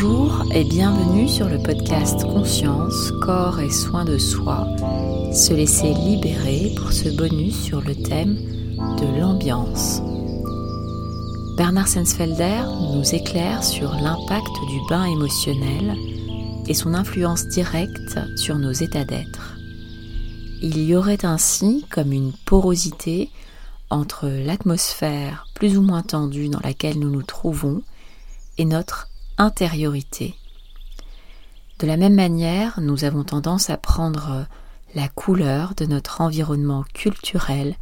Bonjour et bienvenue sur le podcast Conscience, corps et soins de soi, se laisser libérer pour ce bonus sur le thème de l'ambiance. Bernard Sensfelder nous éclaire sur l'impact du bain émotionnel et son influence directe sur nos états d'être. Il y aurait ainsi comme une porosité entre l'atmosphère plus ou moins tendue dans laquelle nous nous trouvons et notre intériorité. De la même manière, nous avons tendance à prendre la couleur de notre environnement culturel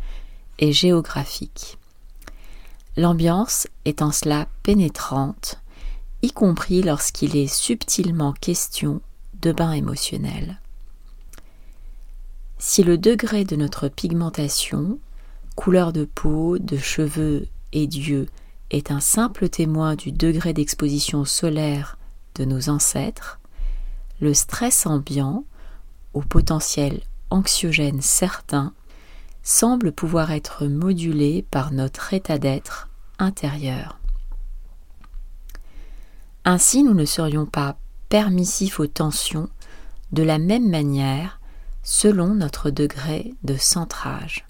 et géographique. L'ambiance est en cela pénétrante, y compris lorsqu'il est subtilement question de bain émotionnel. Si le degré de notre pigmentation, couleur de peau, de cheveux et d'yeux est un simple témoin du degré d'exposition solaire de nos ancêtres, le stress ambiant, au potentiel anxiogène certain, semble pouvoir être modulé par notre état d'être intérieur. Ainsi, nous ne serions pas permissifs aux tensions de la même manière selon notre degré de centrage.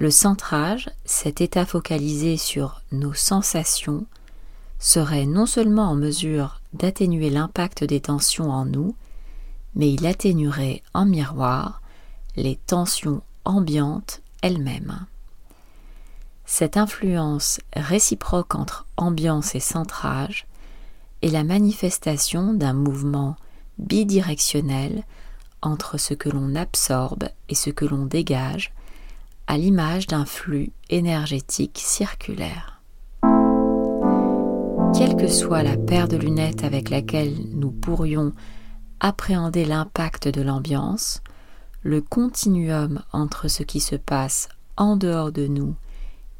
Le centrage, cet état focalisé sur nos sensations, serait non seulement en mesure d'atténuer l'impact des tensions en nous, mais il atténuerait en miroir les tensions ambiantes elles-mêmes. Cette influence réciproque entre ambiance et centrage est la manifestation d'un mouvement bidirectionnel entre ce que l'on absorbe et ce que l'on dégage à l'image d'un flux énergétique circulaire. Quelle que soit la paire de lunettes avec laquelle nous pourrions appréhender l'impact de l'ambiance, le continuum entre ce qui se passe en dehors de nous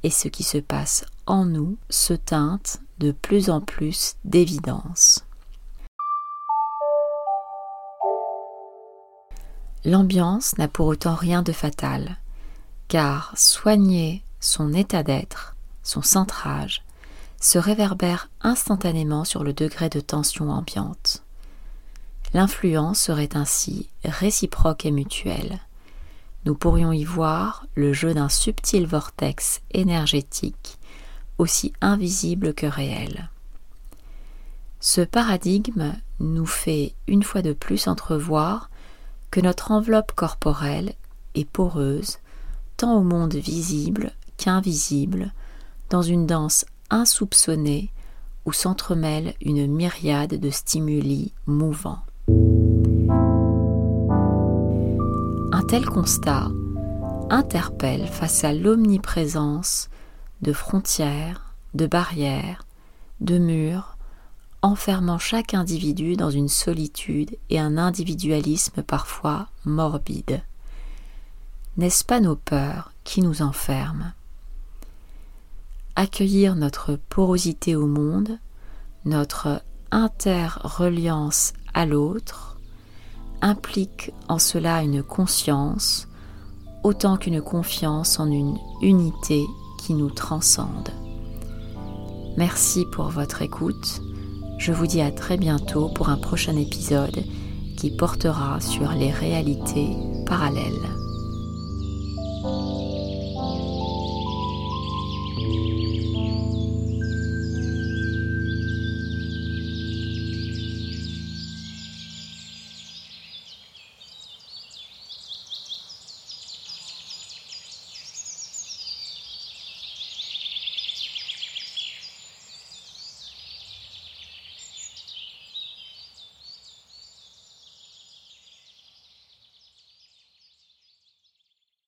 et ce qui se passe en nous se teinte de plus en plus d'évidence. L'ambiance n'a pour autant rien de fatal car soigner son état d'être, son centrage, se réverbère instantanément sur le degré de tension ambiante. L'influence serait ainsi réciproque et mutuelle. Nous pourrions y voir le jeu d'un subtil vortex énergétique aussi invisible que réel. Ce paradigme nous fait une fois de plus entrevoir que notre enveloppe corporelle est poreuse tant au monde visible qu'invisible, dans une danse insoupçonnée où s'entremêle une myriade de stimuli mouvants. Un tel constat interpelle face à l'omniprésence de frontières, de barrières, de murs, enfermant chaque individu dans une solitude et un individualisme parfois morbide. N'est-ce pas nos peurs qui nous enferment? Accueillir notre porosité au monde, notre interreliance à l'autre, implique en cela une conscience autant qu'une confiance en une unité qui nous transcende. Merci pour votre écoute. Je vous dis à très bientôt pour un prochain épisode qui portera sur les réalités parallèles.